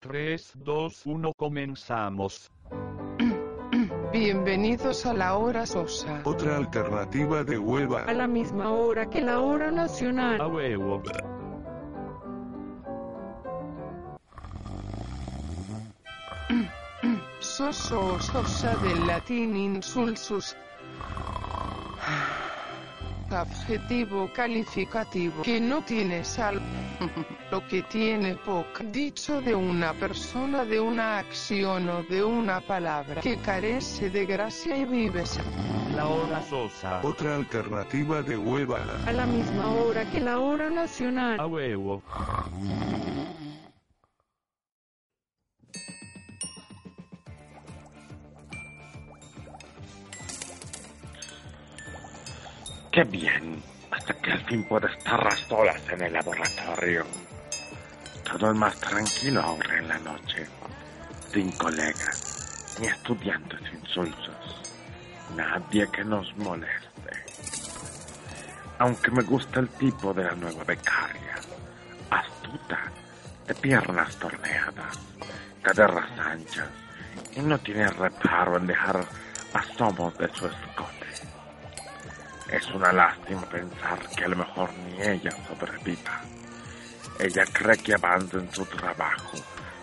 3, 2, 1, comenzamos. Bienvenidos a la hora sosa. Otra alternativa de hueva. a la misma hora que la hora nacional. A huevo. Soso o sosa del latín insulsus. Adjetivo calificativo que no tiene sal. Lo que tiene poca. Dicho de una persona, de una acción o de una palabra que carece de gracia y vives. La hora sosa. Otra alternativa de hueva. A la misma hora que la hora A nacional. huevo. Qué bien, hasta que al fin puedo estar a solas en el laboratorio. Todo es más tranquilo ahora en la noche. Sin colegas, ni estudiantes insulsos. Nadie que nos moleste. Aunque me gusta el tipo de la nueva becaria. Astuta, de piernas torneadas, caderas anchas, y no tiene reparo en dejar asomos de su escote. Es una lástima pensar que a lo mejor ni ella sobreviva. Ella cree que avanza en su trabajo,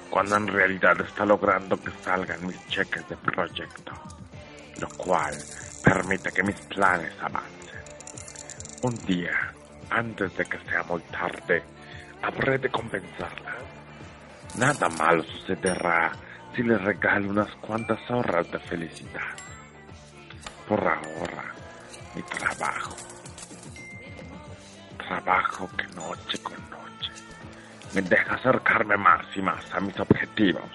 cuando en realidad está logrando que salgan mis cheques de proyecto, lo cual permite que mis planes avancen. Un día, antes de que sea muy tarde, habré de compensarla. Nada malo sucederá si le regalo unas cuantas horas de felicidad. Por ahora, mi trabajo. Trabajo que noche con noche me deja acercarme más y más a mis objetivos.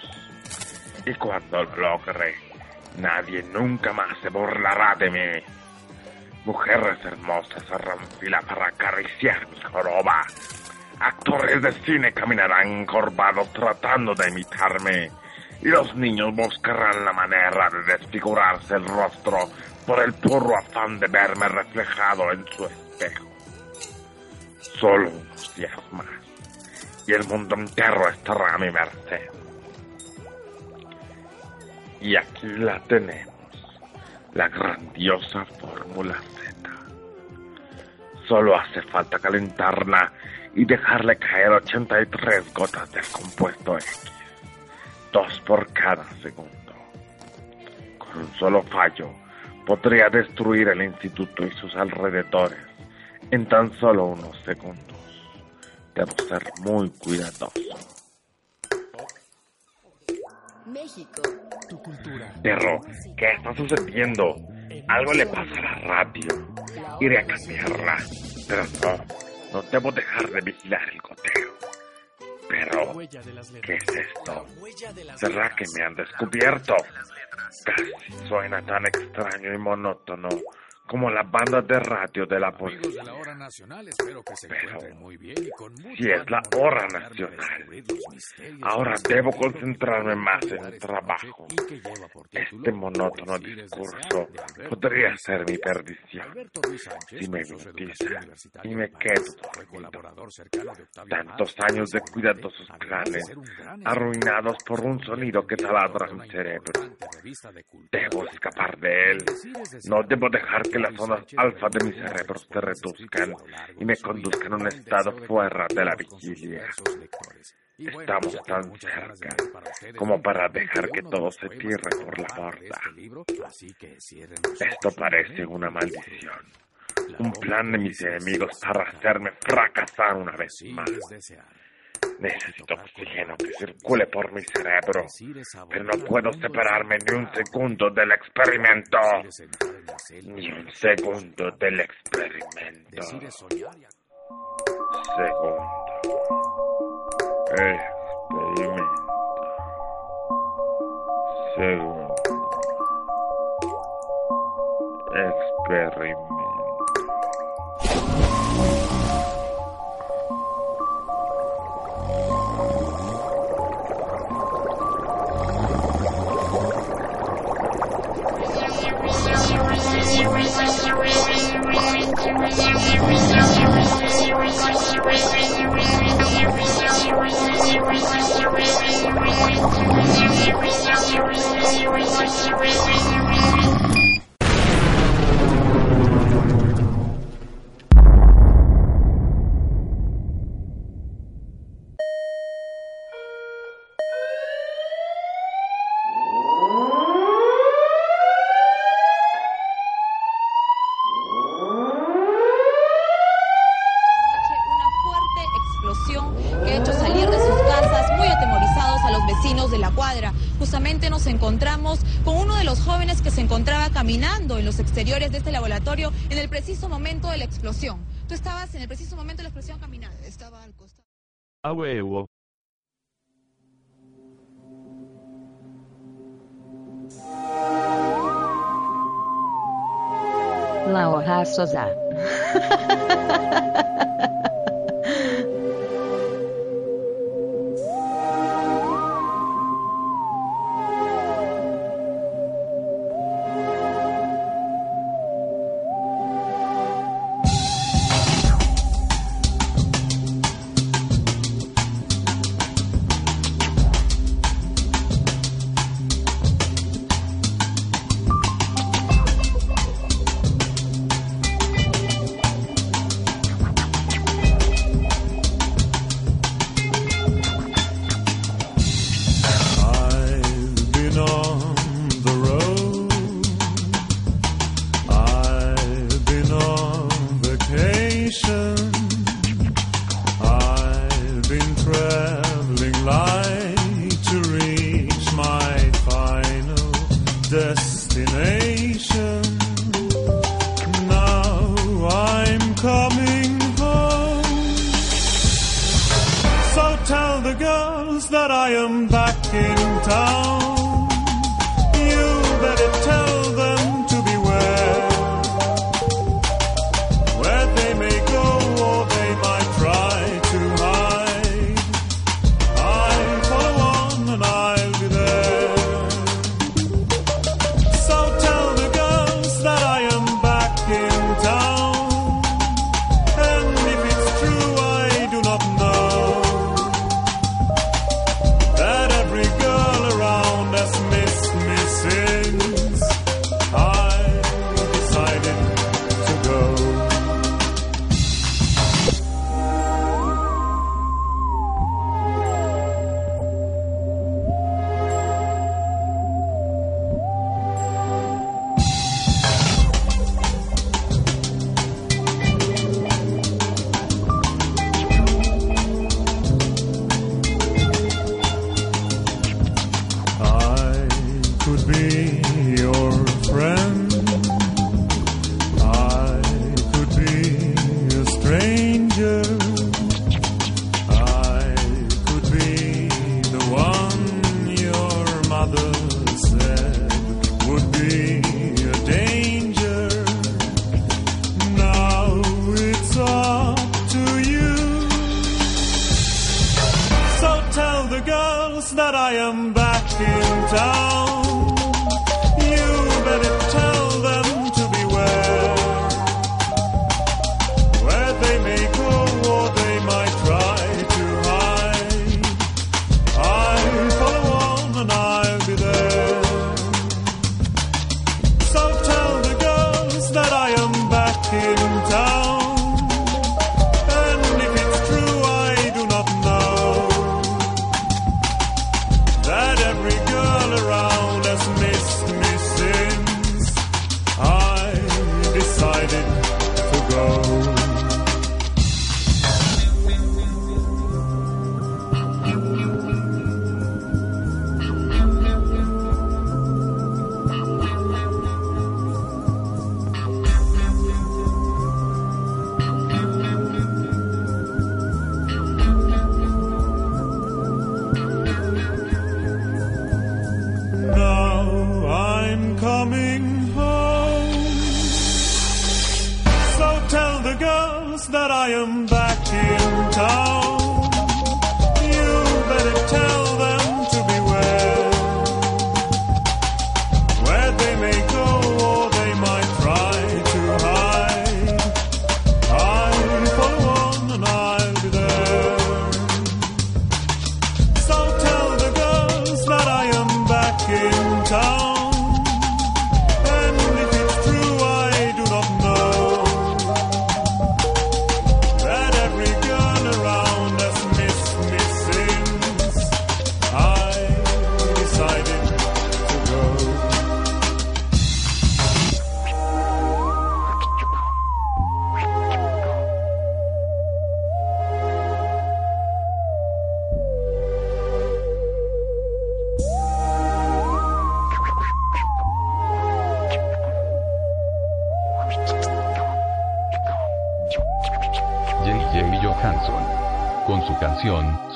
Y cuando lo logre, nadie nunca más se burlará de mí. Mujeres hermosas se fila para acariciar mi joroba. Actores de cine caminarán encorvados tratando de imitarme. Los niños buscarán la manera de desfigurarse el rostro por el puro afán de verme reflejado en su espejo. Solo unos días más. Y el mundo entero estará a mi merced. Y aquí la tenemos. La grandiosa Fórmula Z. Solo hace falta calentarla y dejarle caer 83 gotas del compuesto X. Dos por cada segundo. Con un solo fallo, podría destruir el instituto y sus alrededores en tan solo unos segundos. Debo ser muy cuidadoso. México. Pero, ¿qué está sucediendo? Algo le pasa a la radio. Iré a cambiarla. Pero no, no debo dejar de vigilar el goteo. Pero, ¿qué es esto? ¿Será que me han descubierto? Casi suena tan extraño y monótono como la banda de radio de la policía. de la hora nacional, espero que se Pero, muy bien y con mucho si es la hora nacional, ahora debo concentrarme más en el trabajo. Este monótono discurso podría ser mi perdición. Si me universitaria y me quedo Tantos años de cuidadosos planes, arruinados por un sonido que taladra mi cerebro. Debo escapar de él. No debo dejar que las zonas alfa de mi cerebro se reduzcan y me conduzcan a un estado fuera de la vigilia. Estamos ya tan cerca como para dejar que todo se que por la borda. este Esto parece momento una maldición. Un plan de mis enemigos para hacerme fracasar una vez más. Necesito oxígeno que circule por mi cerebro. Pero no puedo separarme ni un segundo del experimento. De un segundo del experimento. Y Segundo. Experimento. Segundo. Experimento. exteriores de este laboratorio en el preciso momento de la explosión. Tú estabas en el preciso momento de la explosión caminando. Estaba al costado. A huevo. La hoja sosa.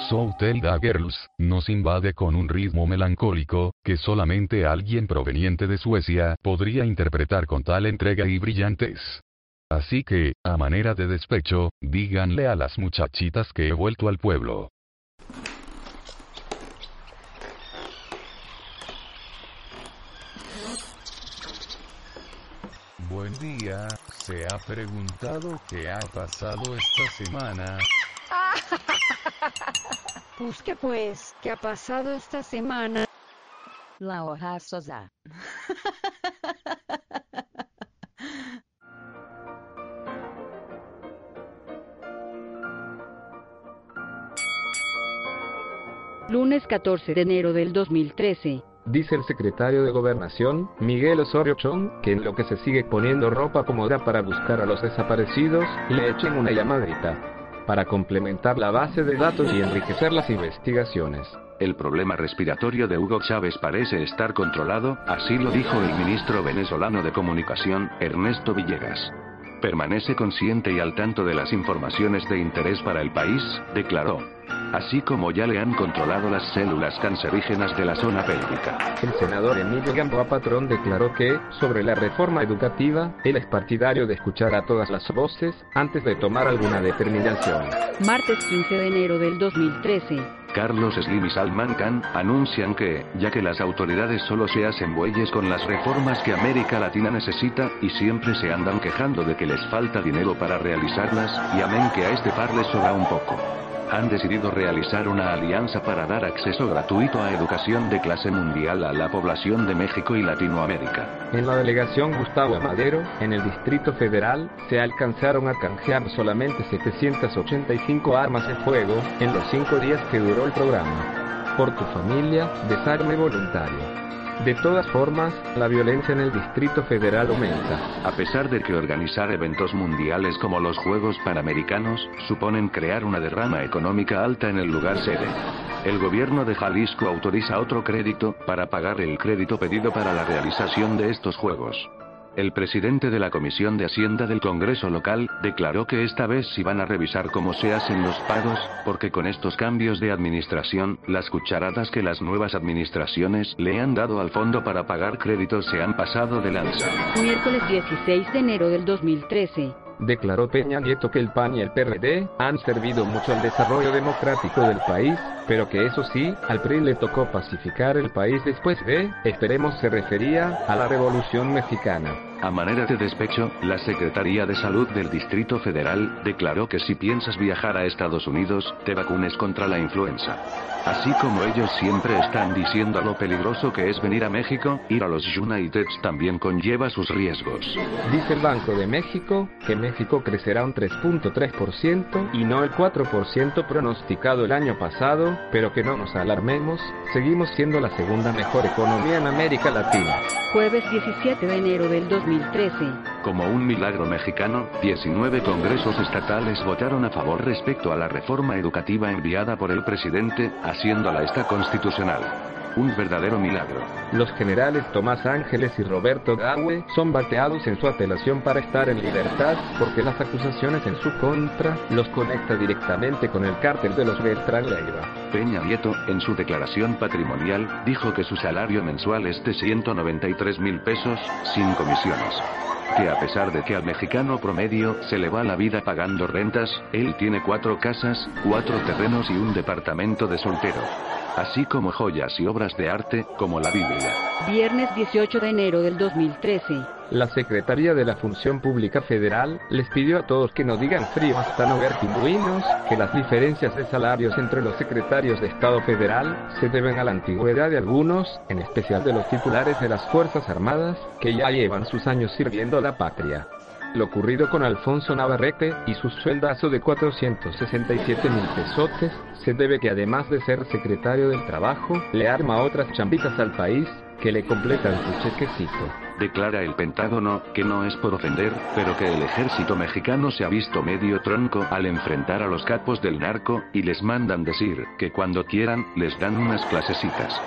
So the Girls, nos invade con un ritmo melancólico, que solamente alguien proveniente de Suecia podría interpretar con tal entrega y brillantez. Así que, a manera de despecho, díganle a las muchachitas que he vuelto al pueblo. Buen día, ¿se ha preguntado qué ha pasado esta semana? Pues que pues, ¿qué ha pasado esta semana? Laura Sosa. Lunes 14 de enero del 2013. Dice el secretario de Gobernación, Miguel Osorio Chong, que en lo que se sigue poniendo ropa cómoda para buscar a los desaparecidos, le echen una llamadita. Para complementar la base de datos y enriquecer las investigaciones. El problema respiratorio de Hugo Chávez parece estar controlado, así lo dijo el ministro venezolano de Comunicación, Ernesto Villegas. Permanece consciente y al tanto de las informaciones de interés para el país, declaró. Así como ya le han controlado las células cancerígenas de la zona pélvica. El senador Emilio Gamboa Patrón declaró que, sobre la reforma educativa, él es partidario de escuchar a todas las voces antes de tomar alguna determinación. Martes 15 de enero del 2013. Carlos Slim y Salman Khan anuncian que, ya que las autoridades solo se hacen bueyes con las reformas que América Latina necesita, y siempre se andan quejando de que les falta dinero para realizarlas, y amén que a este par les sobra un poco. Han decidido realizar una alianza para dar acceso gratuito a educación de clase mundial a la población de México y Latinoamérica. En la delegación Gustavo Amadero, en el Distrito Federal, se alcanzaron a canjear solamente 785 armas de fuego en los cinco días que duró el programa. Por tu familia, desarme voluntario. De todas formas, la violencia en el Distrito Federal aumenta. A pesar de que organizar eventos mundiales como los Juegos Panamericanos suponen crear una derrama económica alta en el lugar sede. El gobierno de Jalisco autoriza otro crédito para pagar el crédito pedido para la realización de estos Juegos. El presidente de la Comisión de Hacienda del Congreso local declaró que esta vez sí van a revisar cómo se hacen los pagos, porque con estos cambios de administración, las cucharadas que las nuevas administraciones le han dado al fondo para pagar créditos se han pasado de lanza. Miércoles 16 de enero del 2013. Declaró Peña Nieto que el PAN y el PRD han servido mucho al desarrollo democrático del país, pero que eso sí, al PRI le tocó pacificar el país después de, esperemos se refería, a la Revolución Mexicana. A manera de despecho, la Secretaría de Salud del Distrito Federal declaró que si piensas viajar a Estados Unidos, te vacunes contra la influenza. Así como ellos siempre están diciendo lo peligroso que es venir a México, ir a los Uniteds también conlleva sus riesgos. Dice el Banco de México que México crecerá un 3.3% y no el 4% pronosticado el año pasado, pero que no nos alarmemos, seguimos siendo la segunda mejor economía en América Latina. Jueves 17 de enero del 2013. Como un milagro mexicano, 19 congresos estatales votaron a favor respecto a la reforma educativa enviada por el presidente, haciéndola esta constitucional. Un verdadero milagro. Los generales Tomás Ángeles y Roberto Gaue son bateados en su apelación para estar en libertad porque las acusaciones en su contra los conecta directamente con el cártel de los Beltrán Leiva. Peña Nieto, en su declaración patrimonial, dijo que su salario mensual es de 193 mil pesos, sin comisiones. Que a pesar de que al mexicano promedio se le va la vida pagando rentas, él tiene cuatro casas, cuatro terrenos y un departamento de soltero. Así como joyas y obras de arte, como la Biblia. Viernes 18 de enero del 2013. La Secretaría de la Función Pública Federal les pidió a todos que no digan frío hasta no ver pingüinos, que las diferencias de salarios entre los secretarios de Estado federal se deben a la antigüedad de algunos, en especial de los titulares de las Fuerzas Armadas, que ya llevan sus años sirviendo a la patria. Lo ocurrido con Alfonso Navarrete y su sueldazo de 467 mil pesotes se debe que además de ser secretario del Trabajo, le arma otras chambitas al país que le completan su chequecito. Declara el Pentágono, que no es por ofender, pero que el ejército mexicano se ha visto medio tronco al enfrentar a los capos del narco, y les mandan decir, que cuando quieran, les dan unas clasecitas.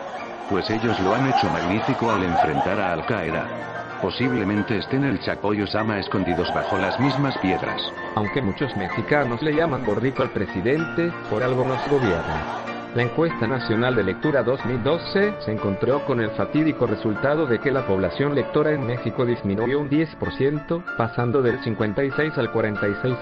Pues ellos lo han hecho magnífico al enfrentar a Al Qaeda. Posiblemente estén el Chapo y escondidos bajo las mismas piedras. Aunque muchos mexicanos le llaman gordito al presidente, por algo nos gobierna. La encuesta nacional de lectura 2012 se encontró con el fatídico resultado de que la población lectora en México disminuyó un 10%, pasando del 56 al 46%.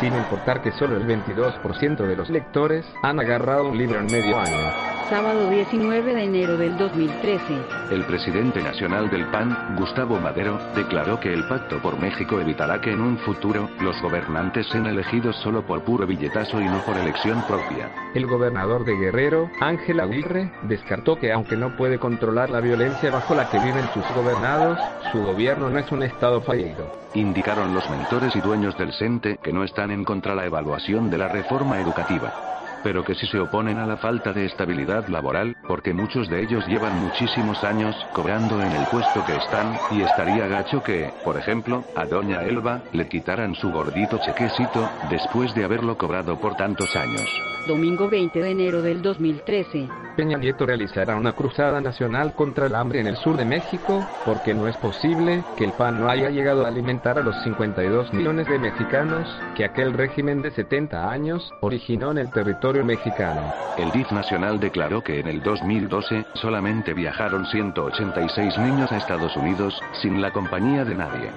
Sin importar que solo el 22% de los lectores han agarrado un libro en medio año. Sábado 19 de enero del 2013. El presidente nacional del PAN, Gustavo Madero, declaró que el Pacto por México evitará que en un futuro, los gobernantes sean elegidos solo por puro billetazo y no por elección propia. El gobernador de Guerrero, Ángel Aguirre, descartó que aunque no puede controlar la violencia bajo la que viven sus gobernados, su gobierno no es un estado fallido. Indicaron los mentores y dueños del CENTE que no están en contra la evaluación de la reforma educativa pero que sí se oponen a la falta de estabilidad laboral, porque muchos de ellos llevan muchísimos años cobrando en el puesto que están, y estaría gacho que, por ejemplo, a doña Elba, le quitaran su gordito chequecito, después de haberlo cobrado por tantos años. Domingo 20 de enero del 2013. Peña Nieto realizará una cruzada nacional contra el hambre en el sur de México, porque no es posible que el PAN no haya llegado a alimentar a los 52 millones de mexicanos que aquel régimen de 70 años originó en el territorio mexicano. El DIF nacional declaró que en el 2012 solamente viajaron 186 niños a Estados Unidos, sin la compañía de nadie.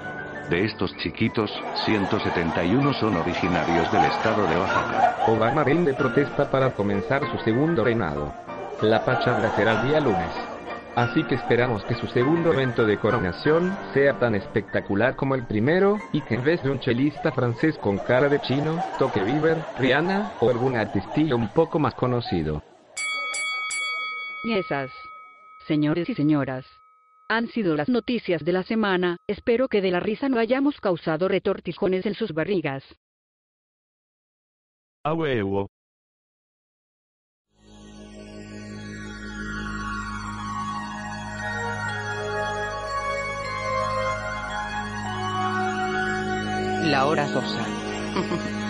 De estos chiquitos, 171 son originarios del estado de Oaxaca. Obama vende protesta para comenzar su segundo reinado. La pachanga será el día lunes. Así que esperamos que su segundo evento de coronación sea tan espectacular como el primero, y que en vez de un chelista francés con cara de chino, toque Bieber, Rihanna, o algún artistillo un poco más conocido. Y esas, señores y señoras, han sido las noticias de la semana, espero que de la risa no hayamos causado retortijones en sus barrigas. A huevo. La hora sosa.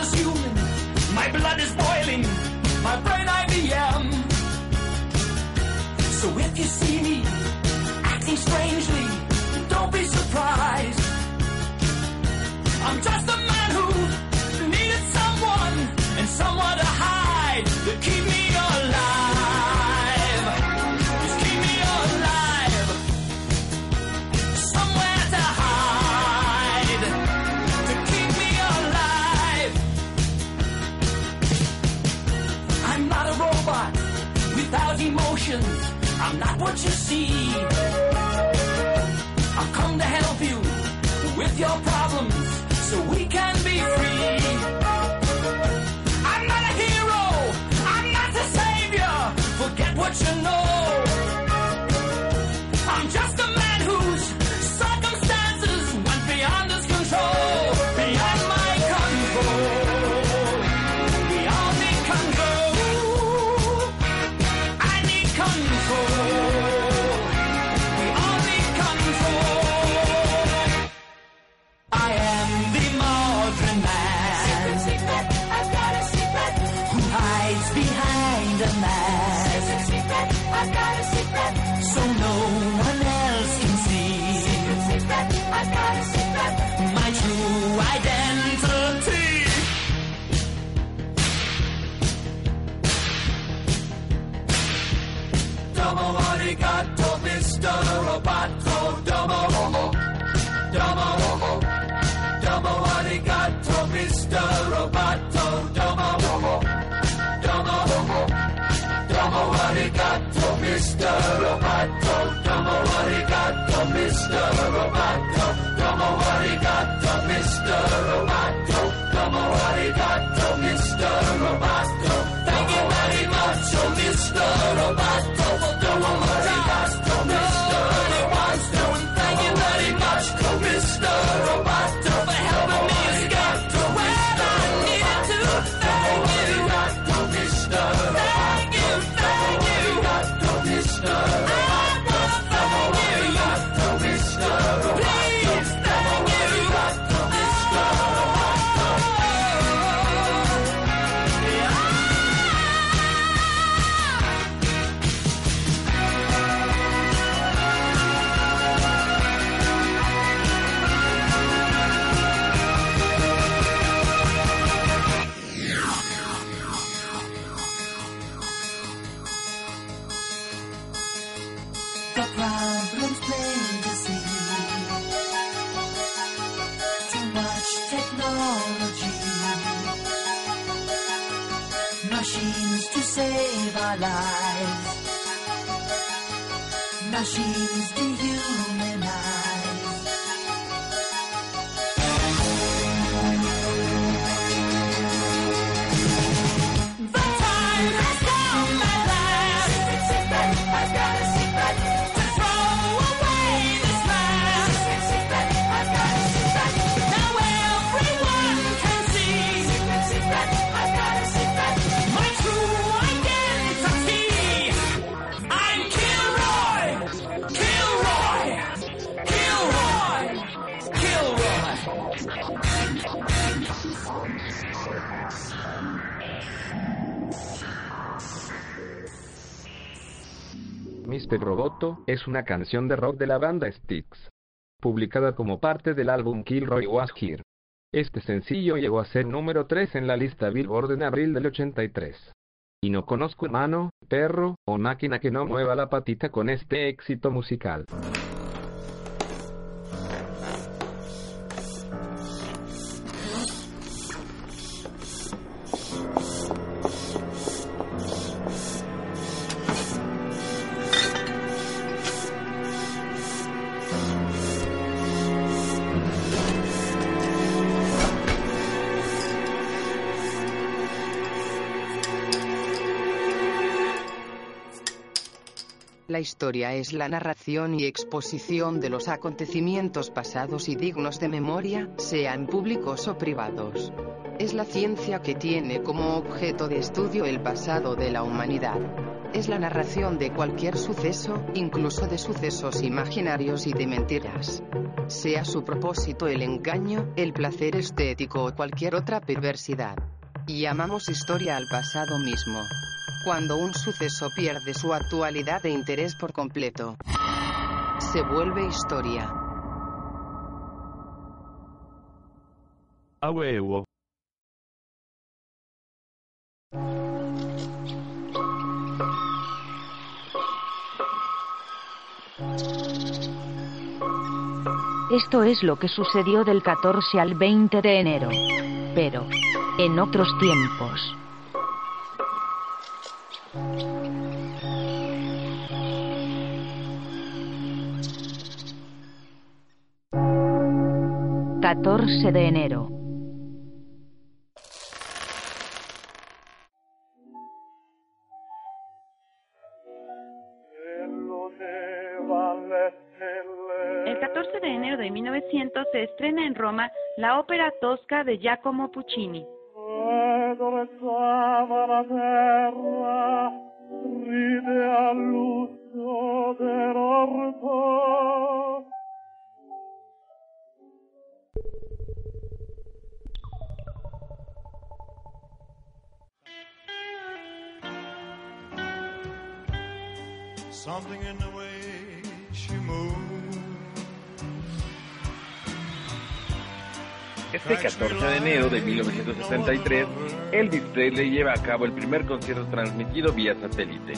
Is human, my blood is boiling, my brain IBM. So if you see me acting strangely, don't be surprised. I'm just I'm not what you see. I've come to help you with your problems so we Mr. Roboto. Domo, domo, domo arigato, Mr. Roboto. Domo, domo, domo arigato, Mr. Roboto. Domo arigato, Mr. Roboto. Domo arigato, Mr. Roboto. Domo arigato, Mr. Roboto. Es una canción de rock de la banda Styx, publicada como parte del álbum Kilroy Was Here. Este sencillo llegó a ser número 3 en la lista Billboard en abril del 83. Y no conozco humano, perro o máquina que no mueva la patita con este éxito musical. La historia es la narración y exposición de los acontecimientos pasados y dignos de memoria, sean públicos o privados. Es la ciencia que tiene como objeto de estudio el pasado de la humanidad. Es la narración de cualquier suceso, incluso de sucesos imaginarios y de mentiras. Sea su propósito el engaño, el placer estético o cualquier otra perversidad. Llamamos historia al pasado mismo. Cuando un suceso pierde su actualidad e interés por completo, se vuelve historia. A huevo. Esto es lo que sucedió del 14 al 20 de enero. Pero, en otros tiempos. ...14 de enero... El 14 de enero de 1900 se estrena en Roma la ópera Tosca de Giacomo Puccini. Something in the way Este 14 de enero de 1963, Elvis Presley lleva a cabo el primer concierto transmitido vía satélite,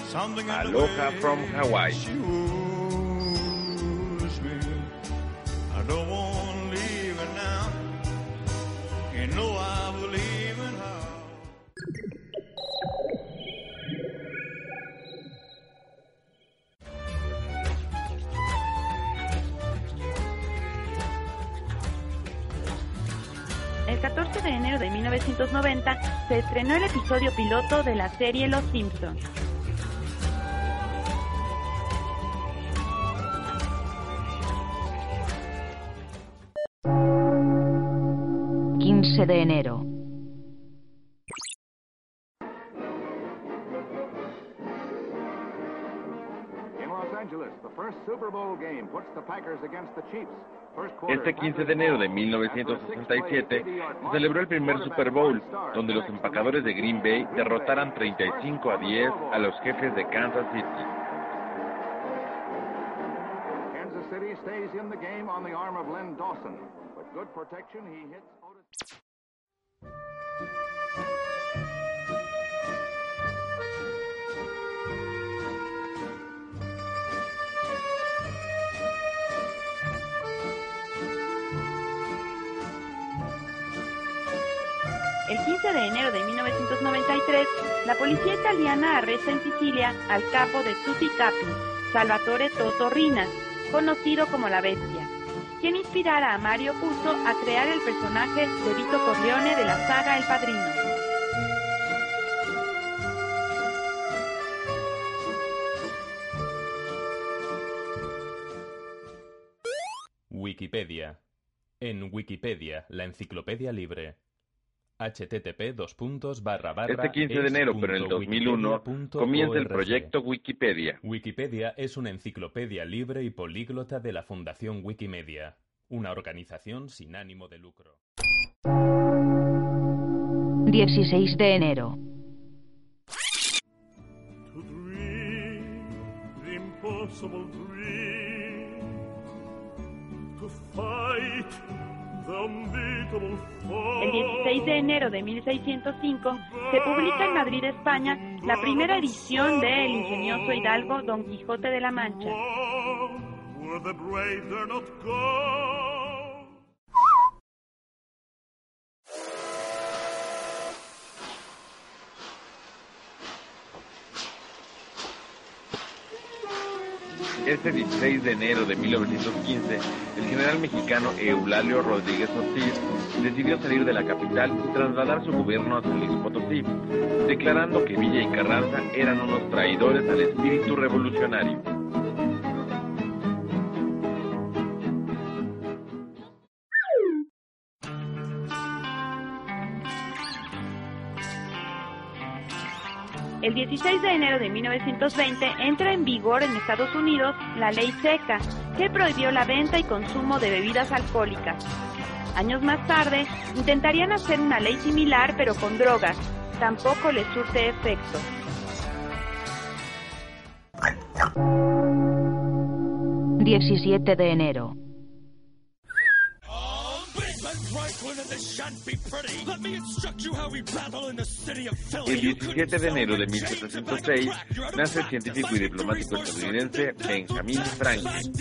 Aloha from Hawaii. Estrenó el episodio piloto de la serie Los Simpsons. De enero. Este 15 de enero de 1967 se celebró el primer Super Bowl, donde los empacadores de Green Bay derrotaran 35 a 10 a los jefes de Kansas City. 15 de enero de 1993, la policía italiana arresta en Sicilia al capo de Tutti Capi, Salvatore Totorrina, conocido como la Bestia, quien inspirara a Mario Puzo a crear el personaje de Vito Corleone de la saga El Padrino. Wikipedia. En Wikipedia, la enciclopedia libre. Http dos puntos barra barra Este 15 de enero, pero en el 2001, comienza el proyecto Wikipedia. Wikipedia es una enciclopedia libre y políglota de la Fundación Wikimedia, una organización sin ánimo de lucro. 16 de enero. To dream the impossible dream. To fight the unbeatable fight. El 16 de enero de 1605 se publica en Madrid, España, la primera edición de El ingenioso Hidalgo Don Quijote de la Mancha. Este 16 de enero de 1915, el general mexicano Eulalio Rodríguez Ortiz decidió salir de la capital y trasladar su gobierno a San Luis Potosí, declarando que Villa y Carranza eran unos traidores al espíritu revolucionario. El 16 de enero de 1920 entra en vigor en Estados Unidos la ley seca, que prohibió la venta y consumo de bebidas alcohólicas. Años más tarde, intentarían hacer una ley similar pero con drogas. Tampoco les surte efecto. Diecisiete de enero. El 17 de enero de 1706 nace el científico y diplomático estadounidense Benjamin Franklin.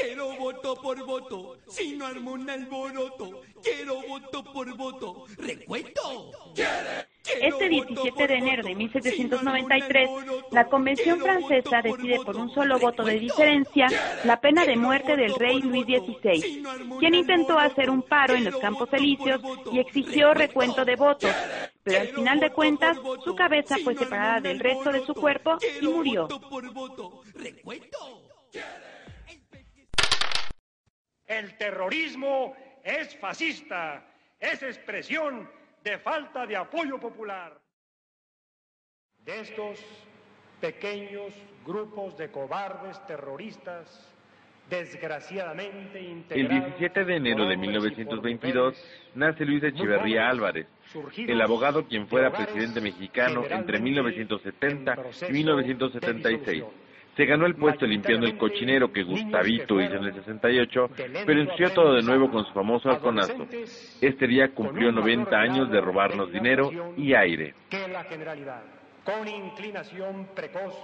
Quiero voto por voto, si no armo un alboroto. Quiero voto por voto, recuento. Este 17 de enero de 1793, la Convención Francesa decide por un solo voto de diferencia la pena de muerte del rey Luis XVI, quien intentó hacer un paro en los Campos Elíseos y exigió recuento de votos, pero al final de cuentas su cabeza fue separada del resto de su cuerpo y murió. El terrorismo es fascista, es expresión de falta de apoyo popular. De estos pequeños grupos de cobardes terroristas, desgraciadamente El integrados 17 de enero de 1922 nace Luis Echeverría Álvarez, el abogado quien fuera presidente mexicano entre 1970 y 1976. Se ganó el puesto limpiando el cochinero que Gustavito hizo en el 68, pero ensució todo de nuevo con su famoso halconazo. Este día cumplió 90 años de robarnos dinero y aire. que la generalidad, con inclinación precoz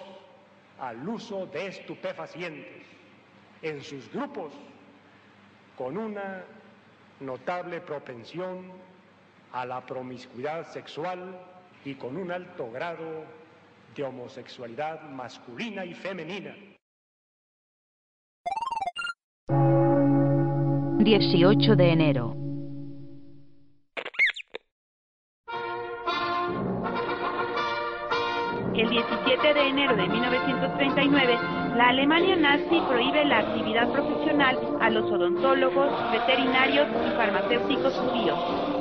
al uso de estupefacientes en sus grupos, con una notable propensión a la promiscuidad sexual y con un alto grado de homosexualidad masculina y femenina. 18 de enero. El 17 de enero de 1939, la Alemania nazi prohíbe la actividad profesional a los odontólogos, veterinarios y farmacéuticos judíos.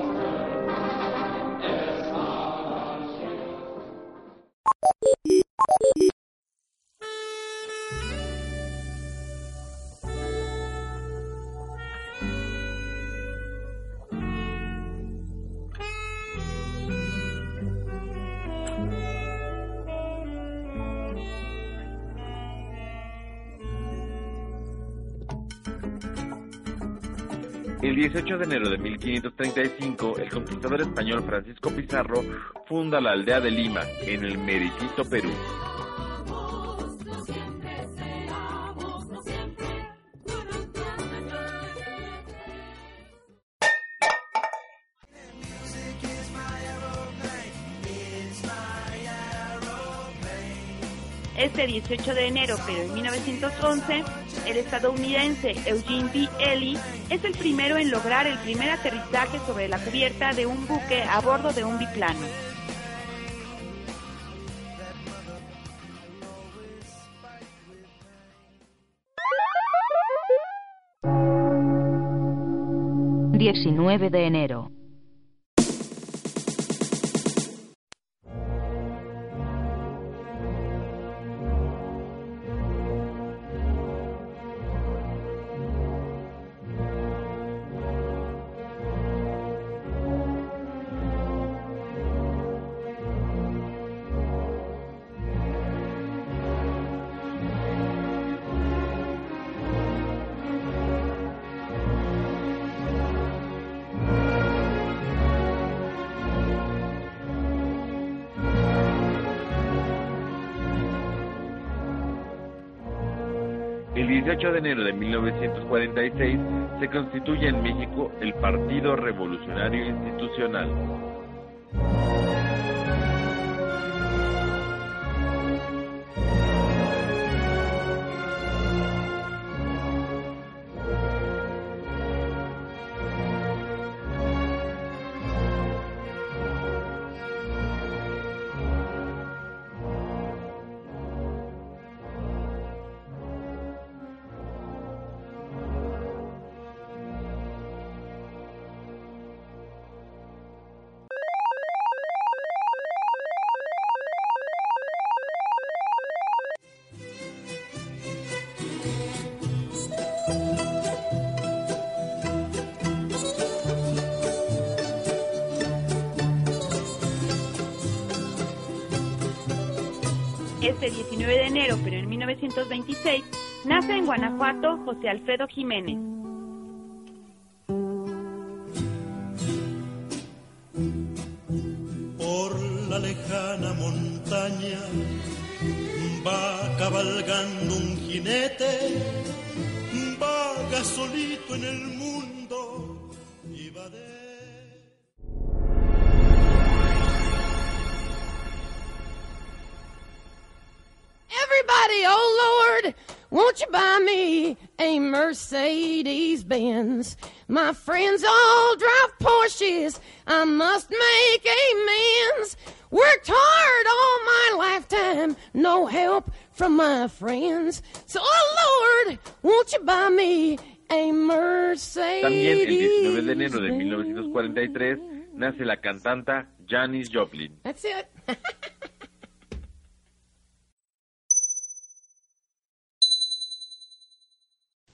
18 de enero de 1535, el conquistador español Francisco Pizarro funda la aldea de Lima, en el Meritito, Perú. Este 18 de enero, pero en 1911, el estadounidense Eugene B. Ely es el primero en lograr el primer aterrizaje sobre la cubierta de un buque a bordo de un biplano. Diecinueve de enero. 18 de enero de 1946 se constituye en México el Partido Revolucionario Institucional. Este 19 de enero, pero en 1926, nace en Guanajuato José Alfredo Jiménez. Por la lejana montaña va cabalgando un jinete, vaga solito en el mundo y va de... won't you buy me a Mercedes Benz? My friends all drive Porsches. I must make amends. Worked hard all my lifetime, no help from my friends. So, oh Lord, won't you buy me a Mercedes También el 19 de enero de 1943 nace la cantanta Janis Joplin. That's it.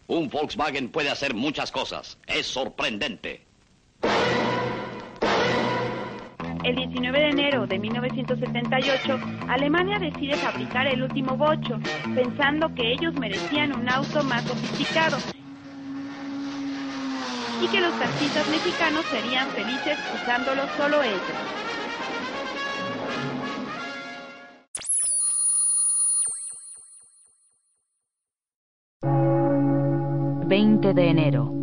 Un Volkswagen puede hacer muchas cosas. Es sorprendente. El 19 de enero de 1978, Alemania decide fabricar el último bocho, pensando que ellos merecían un auto más sofisticado y que los taxistas mexicanos serían felices usándolo solo ellos. 20 de enero.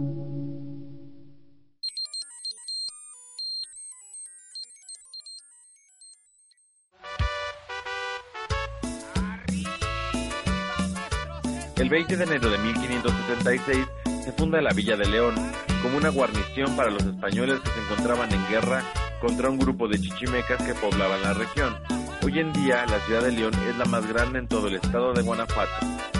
El 20 de enero de 1576 se funda la Villa de León como una guarnición para los españoles que se encontraban en guerra contra un grupo de chichimecas que poblaban la región. Hoy en día la ciudad de León es la más grande en todo el estado de Guanajuato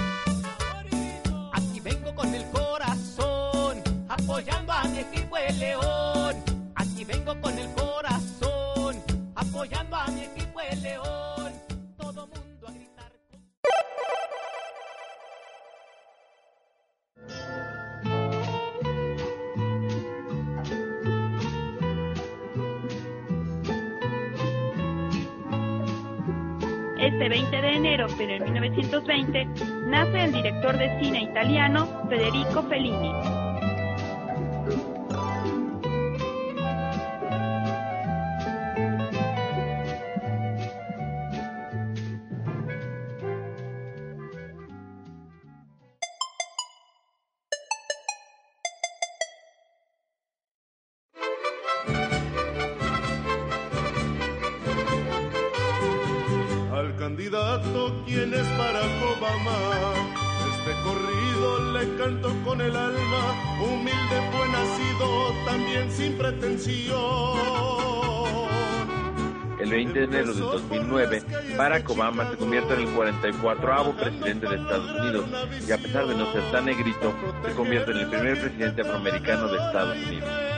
con el corazón, apoyando a mi equipo el león. Aquí vengo con el Este 20 de enero, pero en 1920, nace el director de cine italiano Federico Fellini. de enero de 2009, Barack Obama se convierte en el 44avo presidente de Estados Unidos y a pesar de no ser tan negrito, se convierte en el primer presidente afroamericano de Estados Unidos.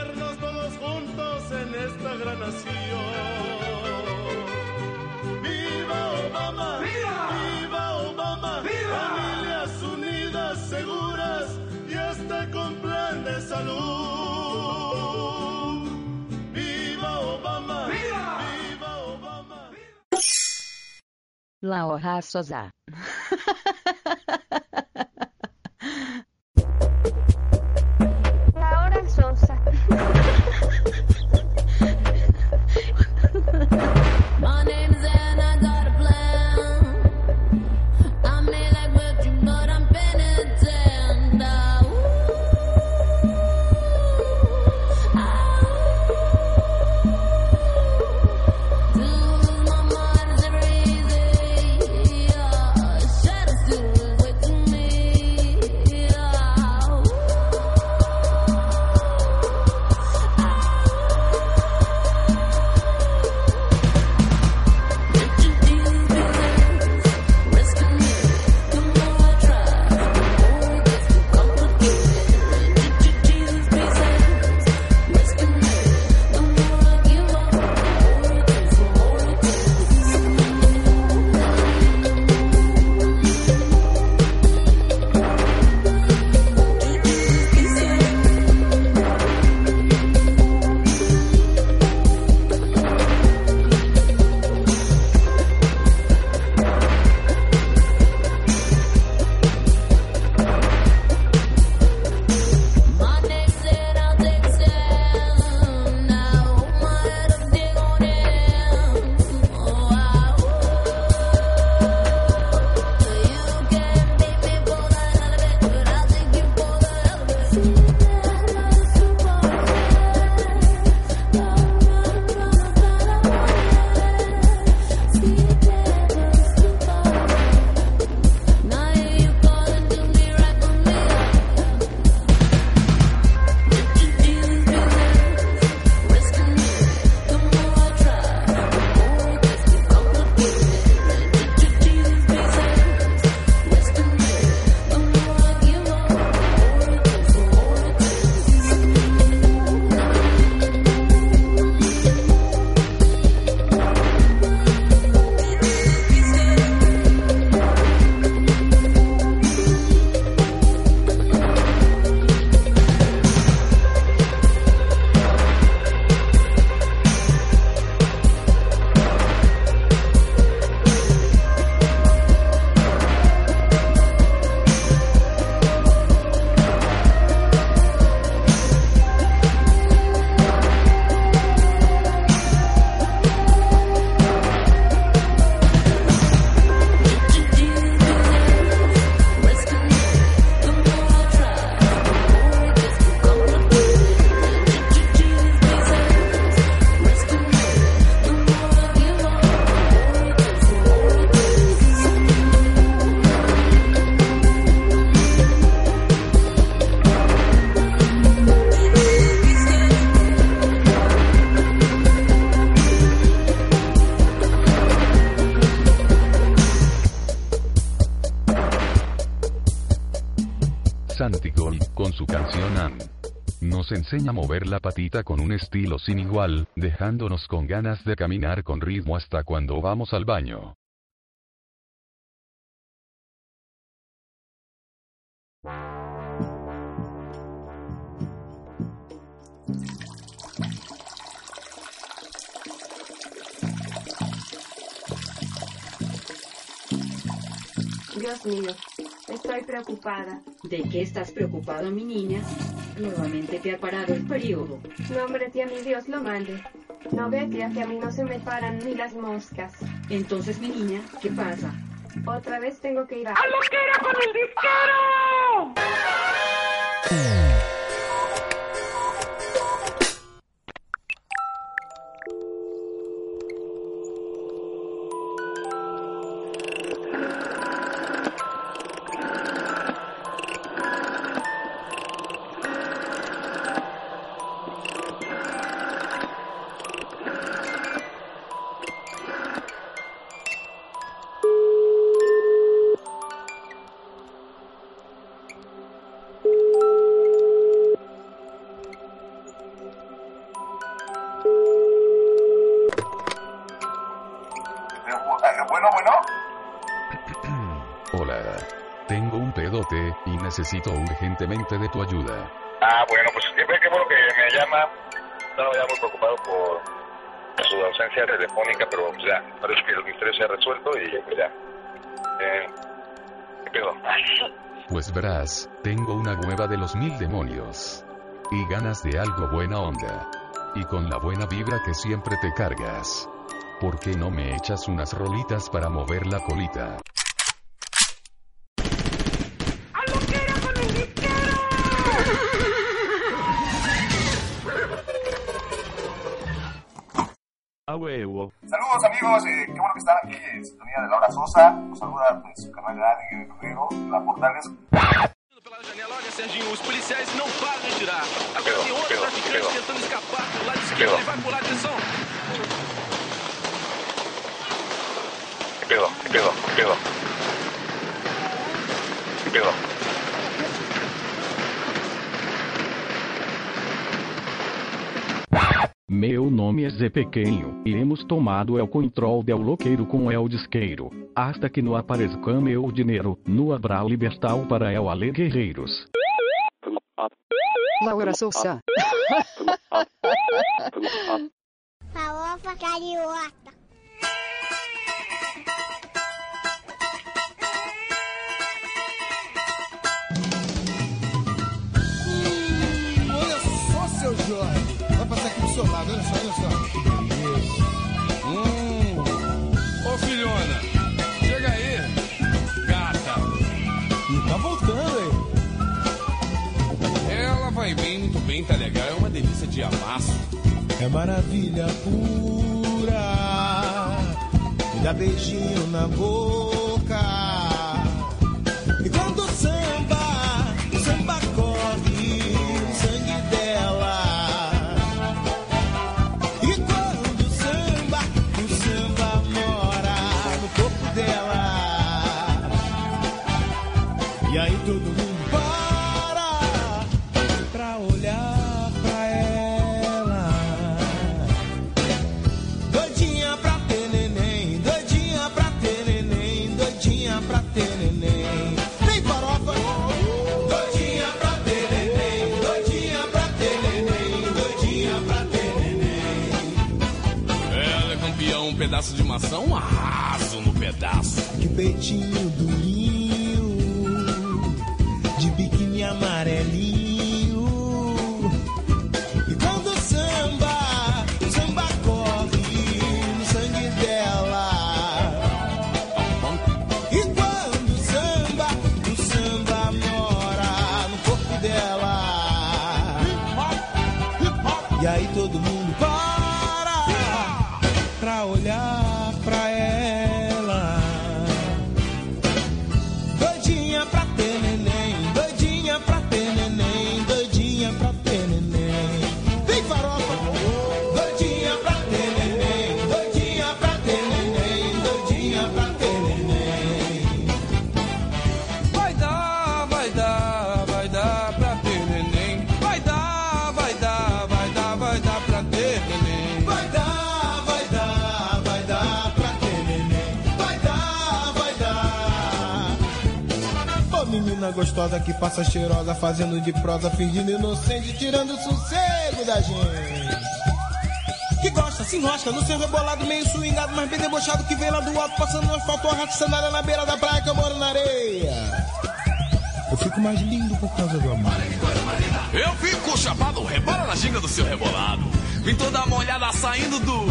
Lá o con un estilo sin igual, dejándonos con ganas de caminar con ritmo hasta cuando vamos al baño. Dios mío, estoy preocupada. ¿De qué estás preocupado, mi niña? Nuevamente te ha parado el periodo. No, hombre, tía, mi Dios lo mande. No ve, tía, que a mí no se me paran ni las moscas. Entonces, mi niña, ¿qué pasa? Otra vez tengo que ir a... ¡A lo que era con el disquero! Bueno, bueno. Hola. Tengo un pedote, y necesito urgentemente de tu ayuda. Ah, bueno, pues qué, qué bueno que me llama. Estaba ya muy preocupado por su ausencia telefónica, pero pues ya, parece que el misterio se ha resuelto y pues ya. Eh, ¿Qué pedo? Pues verás, tengo una hueva de los mil demonios. Y ganas de algo buena onda. Y con la buena vibra que siempre te cargas. ¿Por qué no me echas unas rolitas para mover la colita? A huevo. Saludos amigos, eh, qué bueno que están aquí en sintonía de Laura Sosa. Nos saluda pues, su canal de Guerrero, La Portales. Olha, Serginho, os policiais não param de atirar. Agora Perdão, tem outro perdão, traficante perdão. tentando escapar do lado esquerdo. Perdão. Ele vai pular, atenção. Meu nome é Zé Pequeno, e hemos tomado el control del loqueiro com el disqueiro. Hasta que no aparezca meu dinheiro, não habrá libertal para el ale guerreiros. Laura Souza. Farofa carioca. Bem, tá legal. É uma delícia de amasso. É maravilha pura. Me dá beijinho na boca. Um arraso no pedaço. Que peitinho gostosa que passa cheirosa, fazendo de prosa, fingindo inocente, tirando o sossego da gente. Que gosta, se enrosca no seu rebolado, meio swingado, mas bem debochado, que vem lá do alto, passando no asfalto, arrasta sandália na beira da praia que eu moro na areia. Eu fico mais lindo por causa do amor. Eu fico chapado, rebola na ginga do seu rebolado. Vim toda molhada saindo do.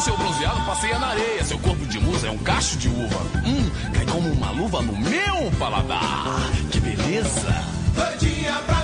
Seu bronzeado, passeia na areia. Seu corpo de musa é um cacho de uva. Hum, cai como uma luva no meu paladar. Que beleza! Doidinha pra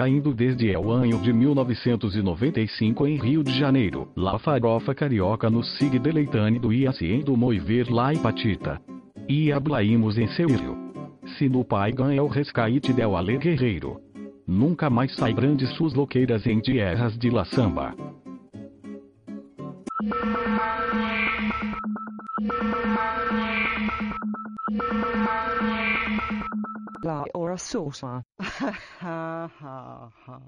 caindo desde el ano de 1995 em Rio de Janeiro. La farofa carioca no sig deleitando e haciendo mover la hepatita. E hablaímos em serio. Se no pai ganha o rescaite del ale guerreiro. Nunca mais sairão de suas loqueiras em tierras de la samba. La ora sosa. Ha ha ha ha.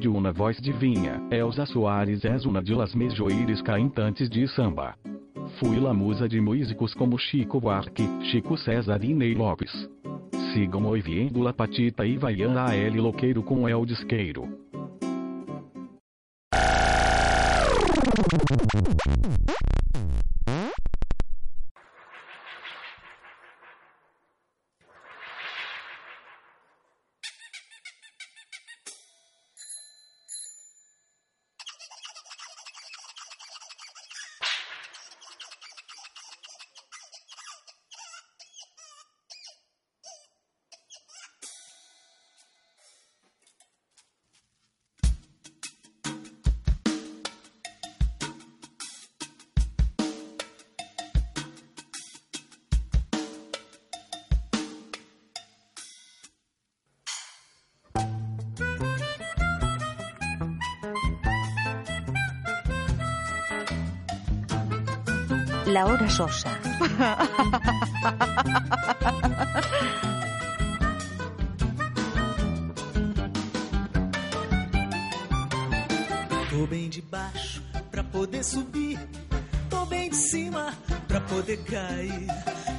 De uma voz divinha, Elza Soares és uma de las melhores cantantes de samba. Fui la musa de músicos como Chico Buarque, Chico César e Ney Lopes. Sigam ouvindo La Patita e Vaian a L Loqueiro com El Disqueiro. Sosa. Tô bem de baixo pra poder subir. Tô bem de cima pra poder cair.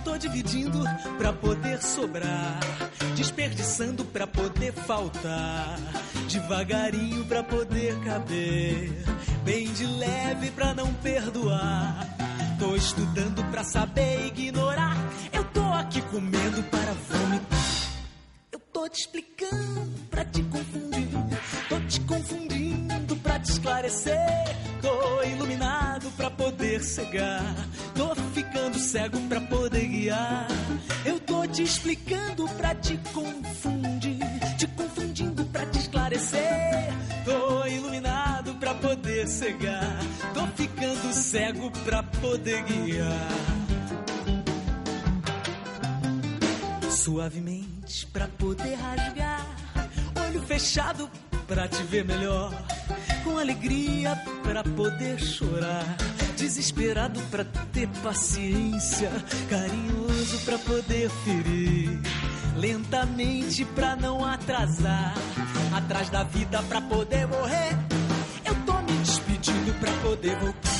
Tô dividindo pra poder sobrar. Desperdiçando pra poder faltar. Devagarinho pra poder caber. Bem de leve pra não perdoar. Tô estudando pra saber ignorar. Eu tô aqui comendo para vomitar. Eu tô te explicando pra te confundir. Tô te confundindo pra te esclarecer. Tô iluminado pra poder cegar. Tô ficando cego pra poder guiar. Eu tô te explicando pra te confundir. Te confundindo pra te esclarecer. Poder cegar. Tô ficando cego pra poder guiar. Suavemente pra poder rasgar. Olho fechado pra te ver melhor. Com alegria pra poder chorar. Desesperado pra ter paciência. Carinhoso pra poder ferir. Lentamente pra não atrasar. Atrás da vida pra poder morrer. Pra poder voltar.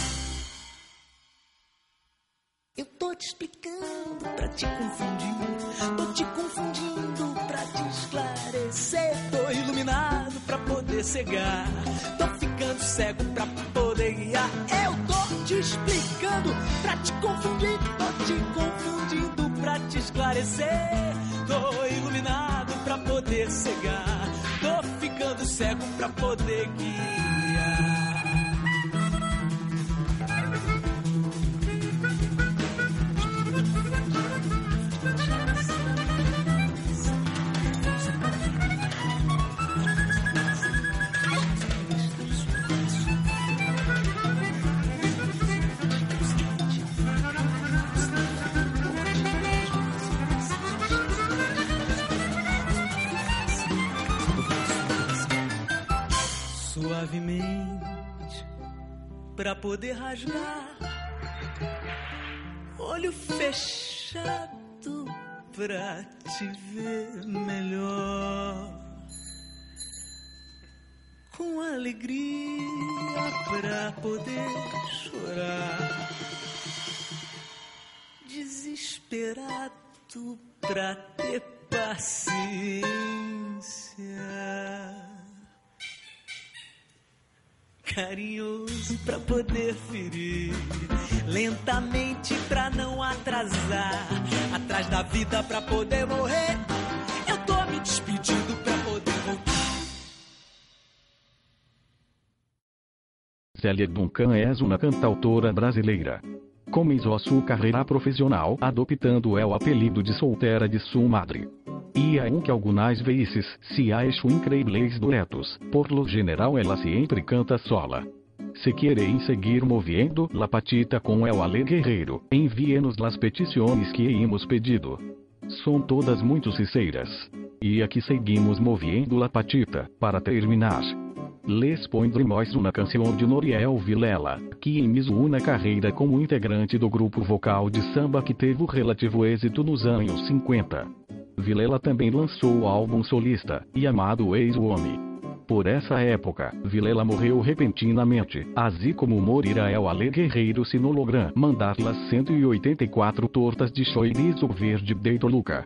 Eu tô te explicando pra te confundir. Tô te confundindo pra te esclarecer. Tô iluminado pra poder cegar. Tô ficando cego pra poder guiar. Eu tô te explicando pra te confundir. Tô te confundindo pra te esclarecer. Tô iluminado pra poder cegar. Tô ficando cego pra poder guiar. Suavemente pra poder rasgar. Olho fechado pra te ver melhor. Com alegria pra poder chorar. Desesperado pra ter paciência. Carinhoso pra poder ferir. Lentamente pra não atrasar. Atrás da vida pra poder morrer. Eu tô me despedindo pra poder voltar. Célia Duncan és uma cantautora brasileira. Começou sua carreira profissional adoptando o apelido de solteira de sua madre. E aunque algumas vezes se acho increíbles duetos, por lo general ela sempre canta sola. Se querem seguir movendo la patita com el Ale Guerreiro, envie-nos las petições que hemos pedido. São todas muito sinceras. E aqui seguimos movendo la patita, para terminar. Les pondremos uma canção de Noriel Vilela, que inició uma carreira como integrante do grupo vocal de samba que teve relativo êxito nos anos 50. Vilela também lançou o álbum solista, Yamado Ex-Homem. Por essa época, Vilela morreu repentinamente, assim como morirá El Ale Guerreiro se no lograr mandar las 184 tortas de chouriço verde de Toluca.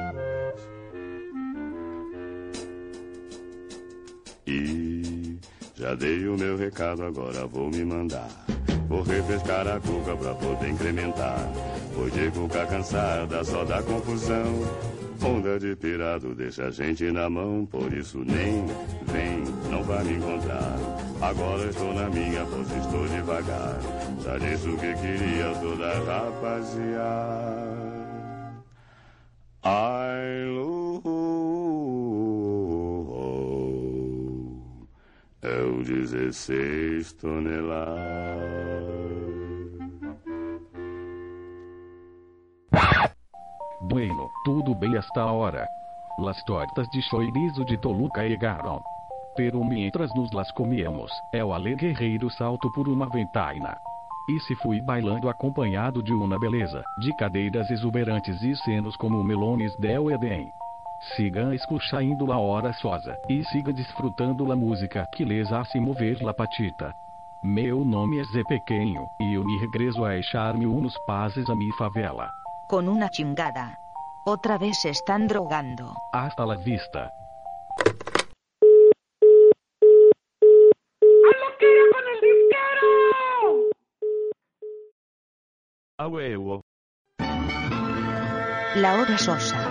E já dei o meu recado, agora vou me mandar. Vou refrescar a cuca pra poder incrementar. Pois de cuca cansada só dá confusão. Onda de pirado deixa a gente na mão, por isso nem vem, não vai me encontrar. Agora estou na minha, pois estou devagar. Já disse o que queria toda rapaziada. Ai, Lu. É o 16 toneladas. Bueno, tudo bem esta hora. Las tortas de chouriço de Toluca llegaram. Pero mientras nos las comíamos, El Ale Guerreiro salto por uma ventaina. E se fui bailando acompanhado de uma beleza, de cadeiras exuberantes e senos como melones del Edém. Siga escuchando a hora sosa e siga desfrutando la música que les hace mover la patita. Meu nome é Zé Pequeno e eu me regreso a echar-me unos pazes a mi favela. Con una chingada. Otra vez se están drogando. Hasta la vista. A huevo. La hora sosa.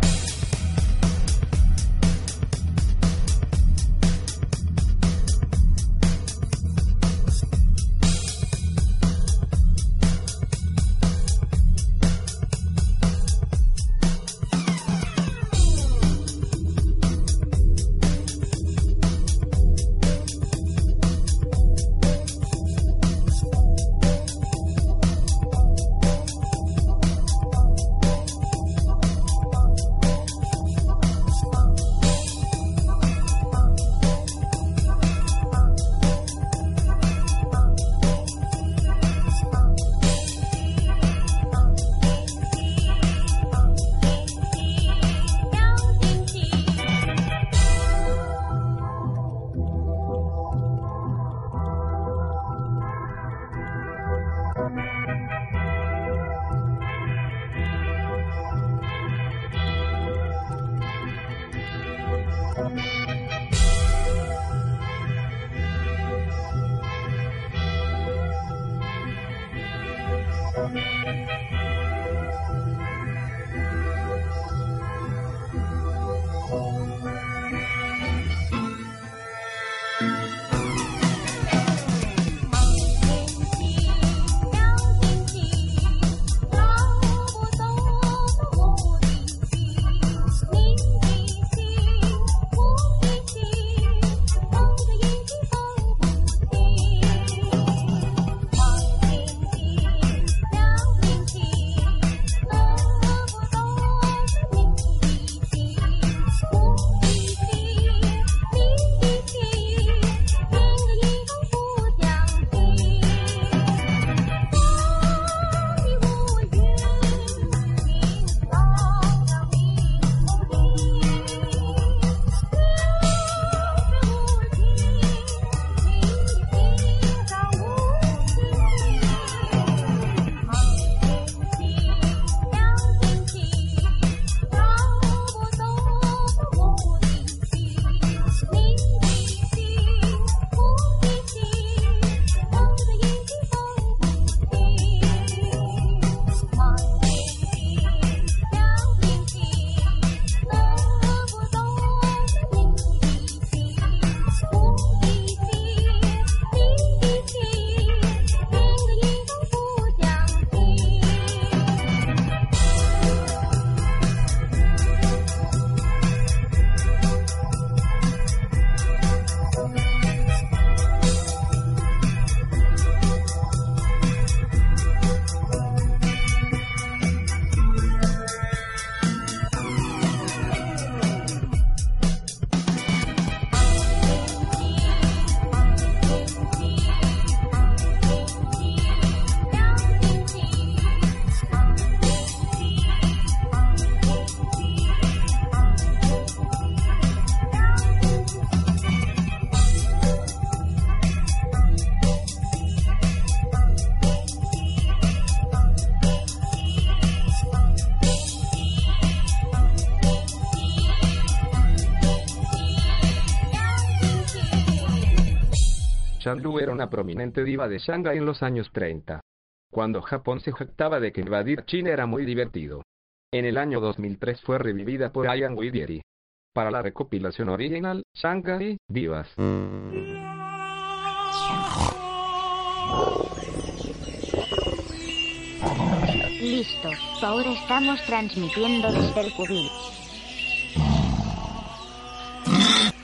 Chandu era una prominente diva de Shanghai en los años 30. Cuando Japón se jactaba de que invadir China era muy divertido. En el año 2003 fue revivida por Ian Widieri. Para la recopilación original, Shanghai Divas. Listo, ahora estamos transmitiendo desde el cubil.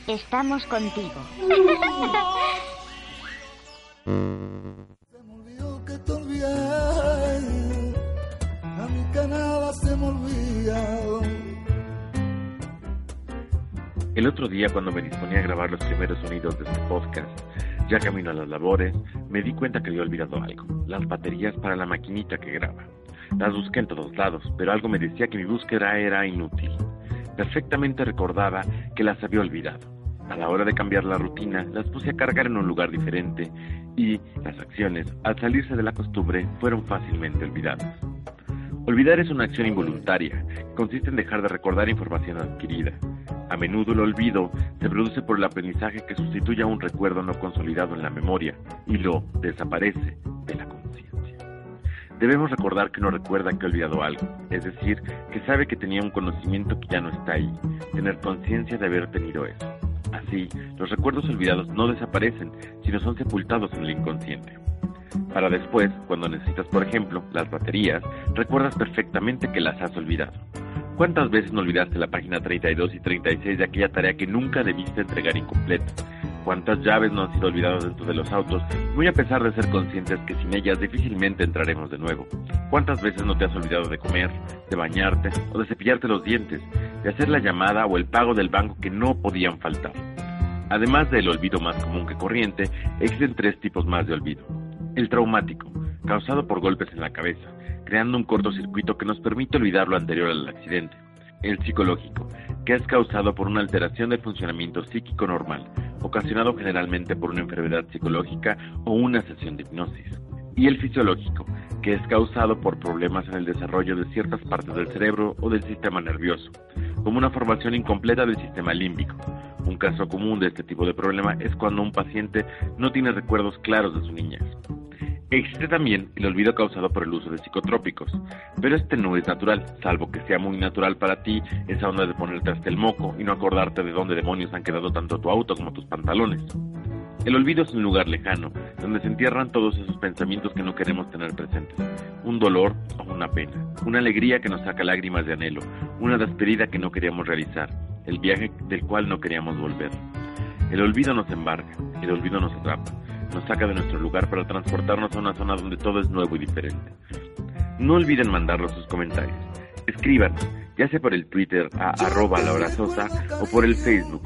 Estamos contigo. que te olvidé, a mí que nada se me. El otro día cuando me disponía a grabar los primeros sonidos de este podcast, ya camino a las labores, me di cuenta que había olvidado algo, las baterías para la maquinita que graba. Las busqué en todos lados, pero algo me decía que mi búsqueda era inútil. Perfectamente recordaba que las había olvidado. A la hora de cambiar la rutina, las puse a cargar en un lugar diferente y las acciones, al salirse de la costumbre, fueron fácilmente olvidadas. Olvidar es una acción involuntaria, consiste en dejar de recordar información adquirida. A menudo el olvido se produce por el aprendizaje que sustituye a un recuerdo no consolidado en la memoria y lo desaparece de la conciencia. Debemos recordar que uno recuerda que ha olvidado algo, es decir, que sabe que tenía un conocimiento que ya no está ahí, tener conciencia de haber tenido eso. Así, los recuerdos olvidados no desaparecen, sino son sepultados en el inconsciente. Para después, cuando necesitas, por ejemplo, las baterías, recuerdas perfectamente que las has olvidado. ¿Cuántas veces no olvidaste la página 32 y 36 de aquella tarea que nunca debiste entregar incompleta? ¿Cuántas llaves no han sido olvidadas dentro de los autos, muy a pesar de ser conscientes que sin ellas difícilmente entraremos de nuevo? ¿Cuántas veces no te has olvidado de comer, de bañarte o de cepillarte los dientes, de hacer la llamada o el pago del banco que no podían faltar? Además del olvido más común que corriente, existen tres tipos más de olvido. El traumático, causado por golpes en la cabeza, creando un cortocircuito que nos permite olvidar lo anterior al accidente. El psicológico, que es causado por una alteración del funcionamiento psíquico normal, ocasionado generalmente por una enfermedad psicológica o una sesión de hipnosis. Y el fisiológico, que es causado por problemas en el desarrollo de ciertas partes del cerebro o del sistema nervioso, como una formación incompleta del sistema límbico. Un caso común de este tipo de problema es cuando un paciente no tiene recuerdos claros de su niñez. Existe también el olvido causado por el uso de psicotrópicos, pero este no es natural, salvo que sea muy natural para ti esa onda de ponerte hasta el moco y no acordarte de dónde demonios han quedado tanto tu auto como tus pantalones. El olvido es un lugar lejano, donde se entierran todos esos pensamientos que no queremos tener presentes. Un dolor o una pena, una alegría que nos saca lágrimas de anhelo, una despedida que no queríamos realizar, el viaje del cual no queríamos volver. El olvido nos embarca, el olvido nos atrapa, nos saca de nuestro lugar para transportarnos a una zona donde todo es nuevo y diferente. No olviden mandarnos sus comentarios. Escriban, ya sea por el Twitter a arroba Laura Sosa o por el Facebook.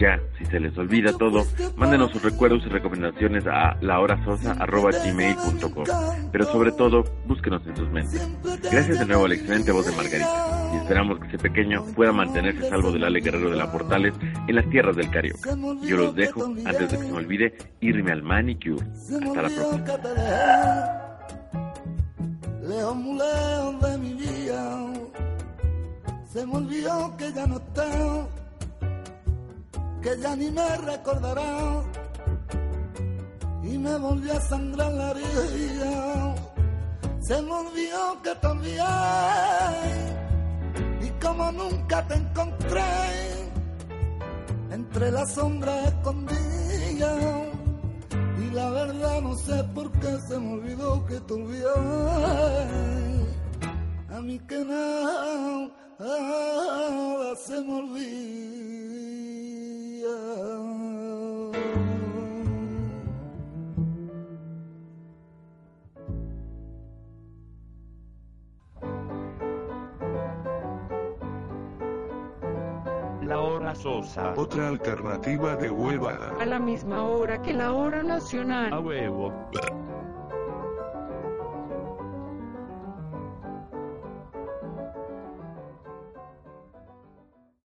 Ya, si se les olvida todo, mándenos sus recuerdos y recomendaciones a lahorasosa.gmail.com Pero sobre todo, búsquenos en sus mentes. Gracias de nuevo a la excelente voz de Margarita. Y esperamos que ese pequeño pueda mantenerse salvo del Ale Guerrero de la Portales en las tierras del Carioca. Yo los dejo, antes de que se me olvide, irme al manicure. Hasta la próxima. Se me olvidó que ya no está, que ya ni me recordará, y me volví a sangrar la herida. Se me olvidó que también, y como nunca te encontré, entre las sombras escondidas. Y la verdad no sé por qué se me olvidó que te olvidé. A mí que nada, nada se me olvida. La hora sosa. Otra alternativa de huevada. A la misma hora que la hora nacional. A huevo.